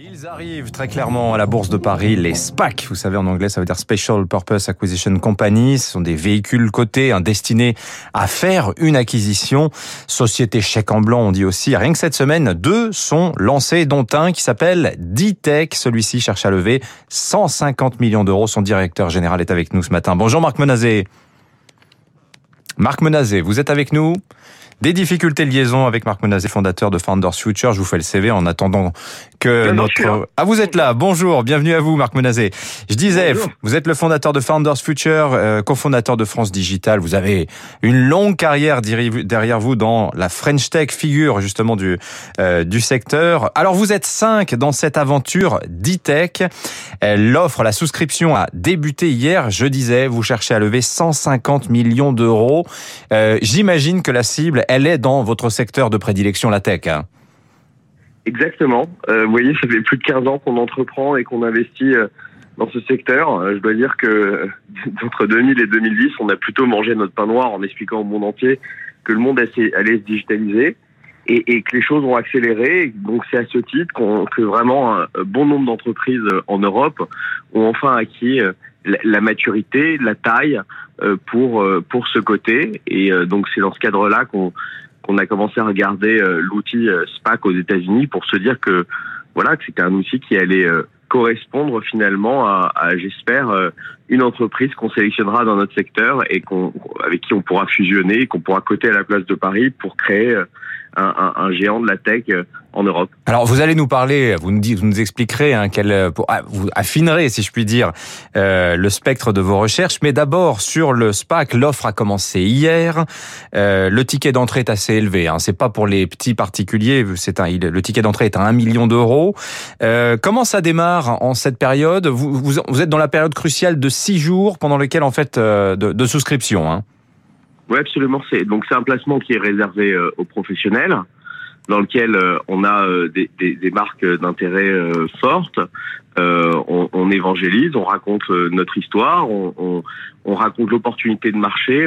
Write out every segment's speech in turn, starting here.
Ils arrivent très clairement à la Bourse de Paris, les SPAC. Vous savez, en anglais, ça veut dire Special Purpose Acquisition Company. Ce sont des véhicules cotés destinés à faire une acquisition. Société chèque en blanc, on dit aussi. Rien que cette semaine, deux sont lancés, dont un qui s'appelle D-Tech. Celui-ci cherche à lever 150 millions d'euros. Son directeur général est avec nous ce matin. Bonjour Marc Menazé. Marc Menazé, vous êtes avec nous des difficultés de liaison avec Marc Menazé, fondateur de Founders Future. Je vous fais le CV en attendant que notre... Ah, vous êtes là. Bonjour. Bienvenue à vous, Marc Menazé. Je disais, vous êtes le fondateur de Founders Future, euh, cofondateur de France Digital. Vous avez une longue carrière derrière vous dans la French Tech, figure justement du, euh, du secteur. Alors, vous êtes cinq dans cette aventure d'e-tech. L'offre, la souscription a débuté hier. Je disais, vous cherchez à lever 150 millions d'euros. Euh, J'imagine que la cible, elle est dans votre secteur de prédilection, la tech. Hein. Exactement. Euh, vous voyez, ça fait plus de 15 ans qu'on entreprend et qu'on investit euh, dans ce secteur. Euh, je dois dire que entre 2000 et 2010, on a plutôt mangé notre pain noir en expliquant au monde entier que le monde allait se digitaliser et, que les choses ont accéléré. Donc c'est à ce titre que vraiment un bon nombre d'entreprises en Europe ont enfin acquis la maturité, la taille pour pour ce côté. Et donc c'est dans ce cadre-là qu'on on a commencé à regarder euh, l'outil euh, SPAC aux États-Unis pour se dire que voilà que c'était un outil qui allait euh, correspondre finalement à, j'espère, une entreprise qu'on sélectionnera dans notre secteur et qu'on avec qui on pourra fusionner, qu'on pourra coter à la place de Paris pour créer un, géant de la tech euh, en Europe. Alors vous allez nous parler, vous nous, vous nous expliquerez, hein, quel, euh, ah, vous affinerez, si je puis dire, euh, le spectre de vos recherches. Mais d'abord sur le SPAC, l'offre a commencé hier. le ticket d'entrée est assez élevé. Hein, c'est pas pour les petits particuliers. C'est un, le ticket d'entrée est à 1 million d'euros. comment ça démarre en cette période? Vous, vous, êtes dans la période cruciale de 6 jours pendant lequel en fait de, de souscription. Hein. Oui, absolument. C'est donc c'est un placement qui est réservé euh, aux professionnels, dans lequel euh, on a euh, des, des, des, marques d'intérêt fortes. On, on, évangélise, on raconte notre histoire, on, on, on raconte l'opportunité de marché.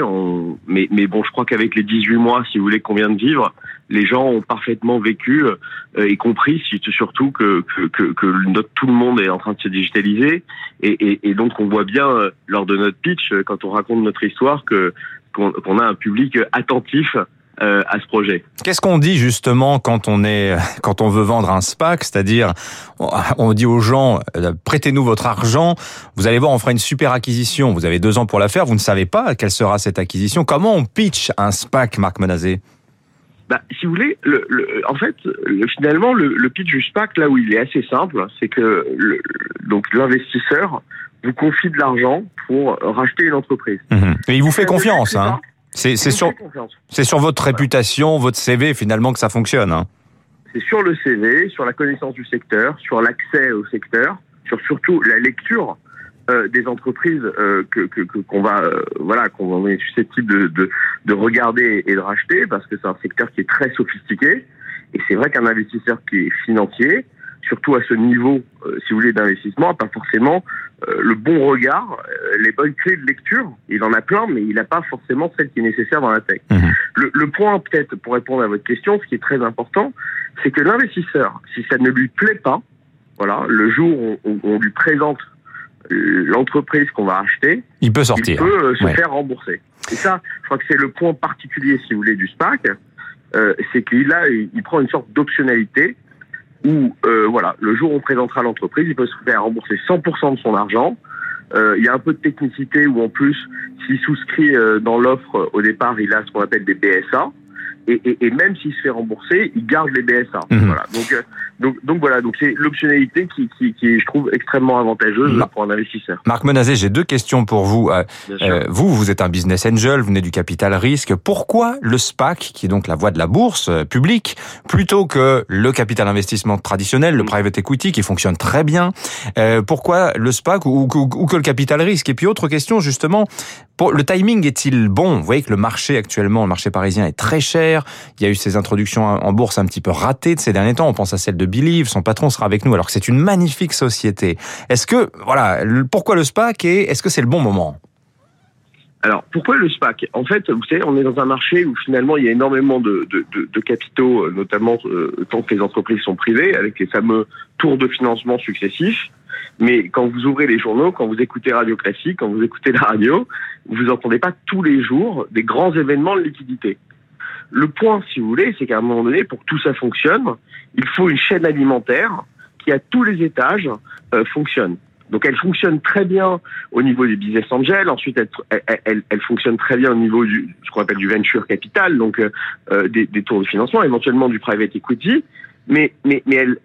Mais, mais bon, je crois qu'avec les 18 mois, si vous voulez, qu'on vient de vivre, les gens ont parfaitement vécu et compris surtout que, que, que, que notre, tout le monde est en train de se digitaliser. Et, et, et donc, on voit bien lors de notre pitch, quand on raconte notre histoire, que qu'on a un public attentif euh, à ce projet. Qu'est-ce qu'on dit justement quand on est quand on veut vendre un SPAC, c'est-à-dire on dit aux gens euh, prêtez-nous votre argent, vous allez voir on fera une super acquisition, vous avez deux ans pour la faire, vous ne savez pas quelle sera cette acquisition. Comment on pitch un SPAC, Marc Menazé bah, si vous voulez, le, en fait, finalement, le, pitch du SPAC, là où il est assez simple, c'est que donc l'investisseur vous confie de l'argent pour racheter une entreprise. Et il vous fait confiance, hein C'est sur, c'est sur votre réputation, votre CV finalement que ça fonctionne. Hein c'est sur le CV, sur la connaissance du secteur, sur l'accès au secteur, sur surtout la lecture euh, des entreprises euh, que qu'on va euh, voilà qu'on est susceptible de, de, de regarder et de racheter parce que c'est un secteur qui est très sophistiqué et c'est vrai qu'un investisseur qui est financier surtout à ce niveau, si vous voulez, d'investissement, n'a pas forcément le bon regard, les bonnes clés de lecture. Il en a plein, mais il n'a pas forcément celle qui est nécessaire dans la tech. Le, le, point, peut-être, pour répondre à votre question, ce qui est très important, c'est que l'investisseur, si ça ne lui plaît pas, voilà, le jour où on, lui présente l'entreprise qu'on va acheter, il peut sortir, il peut se faire rembourser. Et ça, je crois que c'est le point particulier, si vous voulez, du SPAC, euh, c'est qu'il a, il prend une sorte d'optionnalité où euh, voilà, le jour où on présentera l'entreprise, il peut se faire rembourser 100% de son argent. Euh, il y a un peu de technicité où en plus, s'il souscrit euh, dans l'offre au départ, il a ce qu'on appelle des BSA. Et, et, et même s'il se fait rembourser, il garde les BSA. Mhm. Voilà. Donc, euh, donc, donc voilà, donc c'est l'optionnalité qui, qui, qui est, je trouve, extrêmement avantageuse pour un investisseur. Marc Menazé, j'ai deux questions pour vous. Euh, euh, vous, vous êtes un business angel, vous venez du capital risque. Pourquoi le SPAC, qui est donc la voie de la bourse euh, publique, plutôt que le capital investissement traditionnel, le mm. private equity, qui fonctionne très bien euh, Pourquoi le SPAC ou, ou, ou, que le capital risque? Et puis autre question, justement, pour, le timing est-il bon? Vous voyez que le marché actuellement, le marché parisien est très cher. Il y a eu ces introductions en bourse un petit peu ratées de ces derniers temps. On pense à celle de Believe, son patron sera avec nous alors que c'est une magnifique société. Est-ce que, voilà, pourquoi le SPAC et est-ce que c'est le bon moment? Alors, pourquoi le SPAC? En fait, vous savez, on est dans un marché où finalement il y a énormément de, capitaux, euh, notamment euh, tant que les entreprises sont privées, avec les fameux tours de financement successifs. Mais quand vous ouvrez les journaux, quand vous écoutez Radio Classique, quand vous écoutez la radio, vous n'entendez pas tous les jours des grands événements de liquidité. Le point, si vous voulez, c'est qu'à un moment donné, pour que tout ça fonctionne, il faut une chaîne alimentaire qui, à tous les étages, euh, fonctionne. Donc elle fonctionne très bien au niveau des business angels. Ensuite, elle, elle, elle, fonctionne très bien au niveau du ce qu'on appelle du venture capital, donc euh, euh des, des, tours de financement, éventuellement du private equity. Mais, mais, mais elle,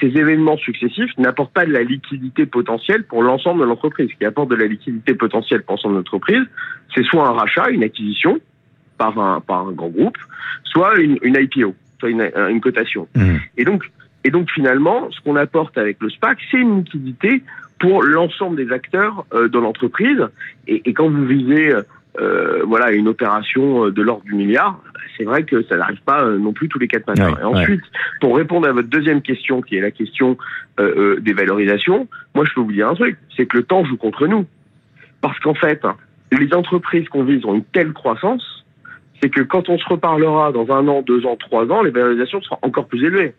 ces événements successifs n'apportent pas de la liquidité potentielle pour l'ensemble de l'entreprise. Ce qui apporte de la liquidité potentielle pour l'ensemble de l'entreprise, c'est soit un rachat, une acquisition par un, par un grand groupe, soit une, une IPO, soit une, une cotation. Mmh. Et donc, et donc finalement, ce qu'on apporte avec le SPAC, c'est une liquidité pour l'ensemble des acteurs euh, de l'entreprise. Et, et, quand vous visez euh, voilà une opération de l'ordre du milliard, c'est vrai que ça n'arrive pas euh, non plus tous les quatre matins. Ouais, et ensuite, ouais. pour répondre à votre deuxième question, qui est la question euh, euh, des valorisations, moi je peux vous dire un truc, c'est que le temps joue contre nous. Parce qu'en fait, les entreprises qu'on vise ont une telle croissance, c'est que quand on se reparlera dans un an, deux ans, trois ans, les valorisations seront encore plus élevées.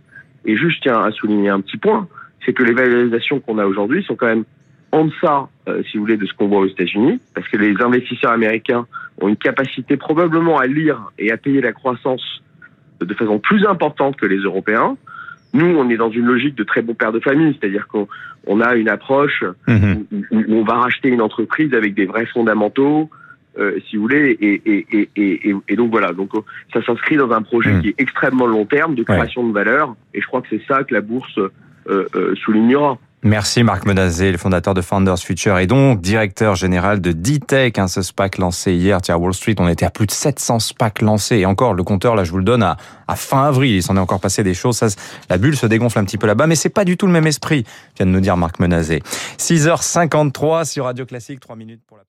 Et juste, je tiens à souligner un petit point, c'est que les valorisations qu'on a aujourd'hui sont quand même en deçà, euh, si vous voulez, de ce qu'on voit aux États-Unis, parce que les investisseurs américains ont une capacité probablement à lire et à payer la croissance de façon plus importante que les Européens. Nous, on est dans une logique de très bon père de famille, c'est-à-dire qu'on on a une approche mmh. où, où, on va racheter une entreprise avec des vrais fondamentaux, euh, si vous voulez, et, et, et, et, donc voilà. Donc ça s'inscrit dans un projet mmh. qui est extrêmement long terme de création ouais. de valeur, et je crois que c'est ça que la bourse euh, euh, soulignera. Merci Marc Menazé, le fondateur de Founders Future et donc directeur général de D-Tech, hein, ce SPAC lancé hier. Tiens, à Wall Street, on était à plus de 700 SPAC lancés. Et encore, le compteur, là, je vous le donne à, à fin avril. Il s'en est encore passé des choses. Ça, la bulle se dégonfle un petit peu là-bas, mais c'est pas du tout le même esprit, vient de nous dire Marc Menazé. 6h53 sur Radio Classique, 3 minutes pour la